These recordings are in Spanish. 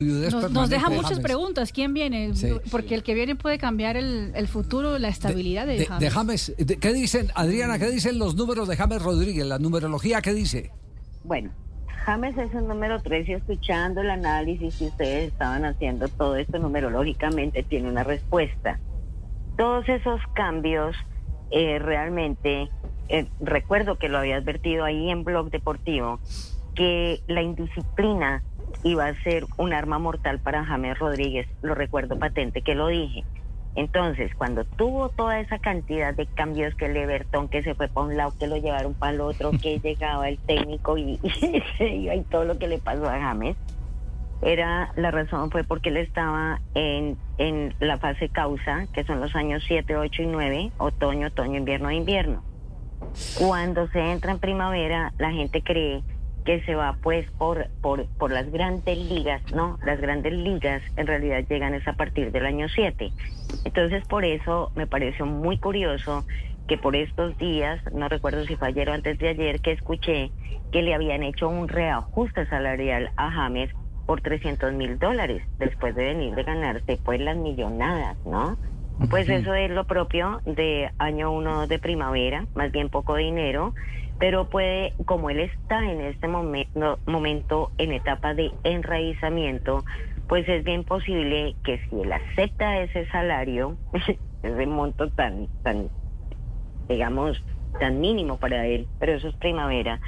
Nos, nos deja muchas preguntas. ¿Quién viene? Sí. Porque el que viene puede cambiar el, el futuro, la estabilidad de, de, James. de James. De- ¿Qué dicen, Adriana, qué dicen los números de James Rodríguez? La numerología, ¿qué dice? Bueno, James es el número 3 y escuchando el análisis que ustedes estaban haciendo todo esto numerológicamente tiene una respuesta. Todos esos cambios eh, realmente, eh, recuerdo que lo había advertido ahí en Blog Deportivo, que la indisciplina iba a ser un arma mortal para James Rodríguez, lo recuerdo patente que lo dije. Entonces, cuando tuvo toda esa cantidad de cambios que el Everton, que se fue para un lado, que lo llevaron para el otro, que llegaba el técnico y, y se iba y todo lo que le pasó a James, era la razón fue porque él estaba en, en la fase causa, que son los años 7, 8 y 9, otoño, otoño, invierno, invierno. Cuando se entra en primavera, la gente cree que se va pues por, por, por las grandes ligas, ¿no? Las grandes ligas en realidad llegan es a partir del año 7. Entonces por eso me pareció muy curioso que por estos días, no recuerdo si fue ayer o antes de ayer, que escuché que le habían hecho un reajuste salarial a James por 300 mil dólares después de venir de ganarse pues las millonadas, ¿no? Pues eso es lo propio de año uno de primavera, más bien poco dinero, pero puede, como él está en este momento, momento en etapa de enraizamiento, pues es bien posible que si él acepta ese salario, ese monto tan, tan, digamos, tan mínimo para él, pero eso es primavera,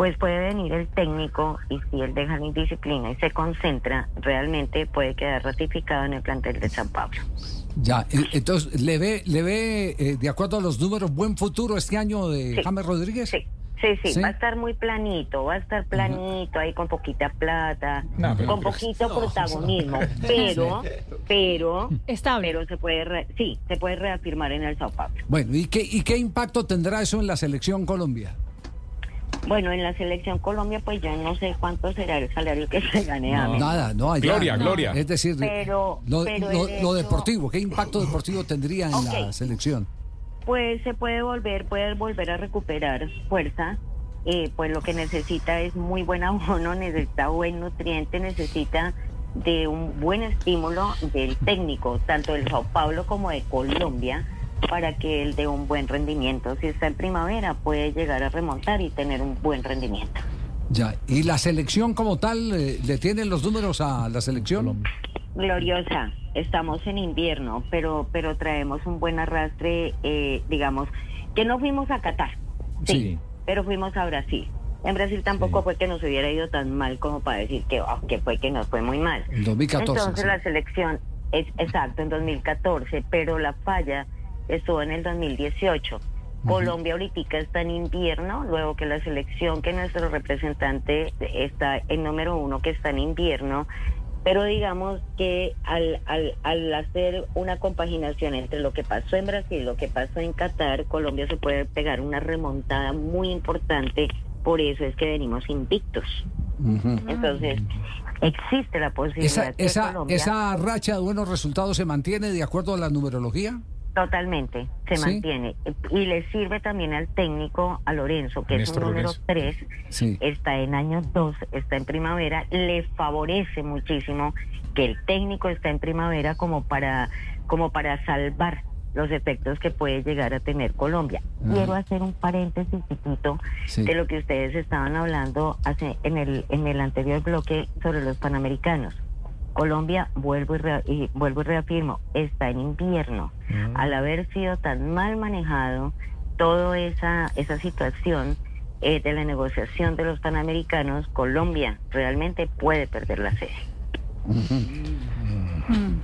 pues puede venir el técnico y si él deja la indisciplina y se concentra, realmente puede quedar ratificado en el plantel de San Pablo. Ya, eh, entonces, ¿le ve, le ve eh, de acuerdo a los números, buen futuro este año de Sí. James Rodríguez? Sí, sí, sí, ¿Sí? va a estar muy planito, va a estar planito ahí con poquita plata, No, pero- con poquito protagonismo, pero, pero, Estable. pero se puede, re- sí, se puede reafirmar en el Sao Paulo. Bueno, ¿y qué, ¿y qué impacto tendrá eso en la selección Colombia? Bueno, en la selección Colombia, pues yo no sé cuánto será el salario que se gane a Nada, no allá. Gloria, Gloria. Es decir, Pero- lo, pero lo- el lo hecho- deportivo, ¿qué impacto deportivo tendría en la selección? Pues se puede volver, puede volver a recuperar fuerza. Eh, pues lo que necesita es muy buen abono, necesita buen nutriente, necesita de un buen estímulo del técnico, tanto del Sao Paulo como de Colombia, para que él dé un buen rendimiento. Si está en primavera, puede llegar a remontar y tener un buen rendimiento. Ya, ¿y la selección como tal, eh, le tienen los números a la selección? Gloriosa, estamos en invierno, pero pero traemos un buen arrastre, eh, digamos, que no fuimos a Qatar, sí, Sí. pero fuimos a Brasil. En Brasil tampoco fue que nos hubiera ido tan mal como para decir que, ah, que fue que nos fue muy mal. En 2014. Entonces sí. la selección es exacto en 2014, pero la falla estuvo en el 2018. Colombia ahorita está en invierno, luego que la selección, que nuestro representante está en número uno, que está en invierno, pero digamos que al, al, al hacer una compaginación entre lo que pasó en Brasil y lo que pasó en Qatar, Colombia se puede pegar una remontada muy importante, por eso es que venimos invictos. Entonces, existe la posibilidad Esa, que esa, Colombia ¿Esa racha de buenos resultados se mantiene de acuerdo a la numerología? Totalmente se ¿Sí? mantiene y le sirve también al técnico, a Lorenzo, que Néstor es un número Lorenzo. 3, Sí. está en año 2, está en primavera, le favorece muchísimo que el técnico está en primavera como para como para salvar los efectos que puede llegar a tener Colombia. Ajá. Quiero hacer un paréntesis chiquito Sí. de lo que ustedes estaban hablando hace, en el en el anterior bloque sobre los panamericanos. Colombia, vuelvo y, rea- y vuelvo y reafirmo, está en invierno. Al haber sido tan mal manejado toda esa, esa situación eh, de la negociación de los panamericanos, Colombia realmente puede perder la sede Mm.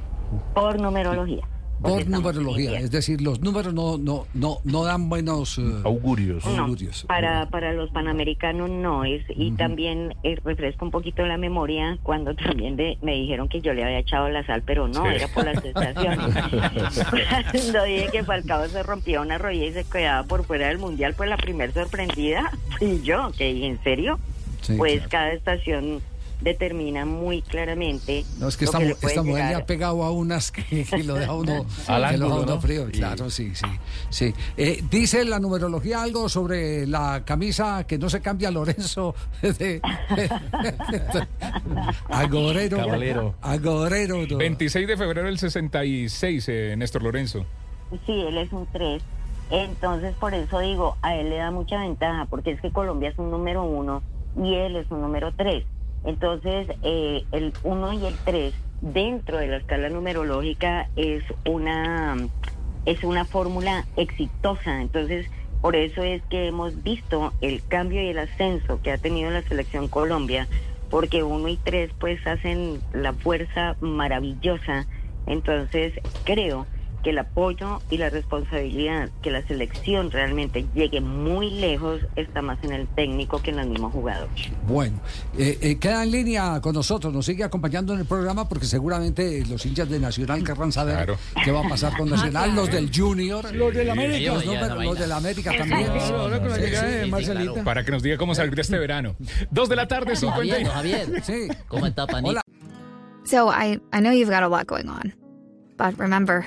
por numerología. Por numerología, es decir, los números no, no, no, no dan buenos eh, Augurios. No, augurios. para, para los panamericanos no es y también eh, refresco un poquito la memoria cuando también de- me dijeron que yo le había echado la sal pero no Sí. era por las estaciones cuando dije que Falcao se rompía una rodilla y se quedaba por fuera del mundial pues la primer sorprendida fui yo que dije en serio Sí, pues claro. cada estación determina muy claramente No, es que esta, puede esta mujer le ha pegado a unas que, que lo deja uno, Al que lo deja ángulo, uno ¿no? frío. Y- Claro, sí, sí. sí. Eh, dice la numerología algo sobre la camisa que no se cambia Lorenzo de, agorero. Caballero. Agorero. no. 26 de febrero del 66, eh, Néstor Lorenzo. Sí, él es un 3. Entonces, por eso digo, a él le da mucha ventaja, porque es que Colombia es un número uno y él es un número 3. Entonces, eh, el 1 y el 3 dentro de la escala numerológica es una, es una fórmula exitosa. Entonces, por eso es que hemos visto el cambio y el ascenso que ha tenido la selección Colombia, porque 1 y 3 pues hacen la fuerza maravillosa. Entonces, creo que el apoyo y la responsabilidad que la selección realmente llegue muy lejos está más en el técnico que en los mismos jugadores. Bueno, eh, eh, queda en línea con nosotros, nos sigue acompañando en el programa porque seguramente los hinchas de Nacional querrán saber Claro. qué va a pasar con Nacional, los del Junior, los del América, los, números- esa los del América también. Para que nos diga cómo salir de este verano. Dos de la tarde, Don Javier, 50. don Javier. Sí. ¿Cómo está, panita? Hola. So I, I know you've got a lot going on. But remember,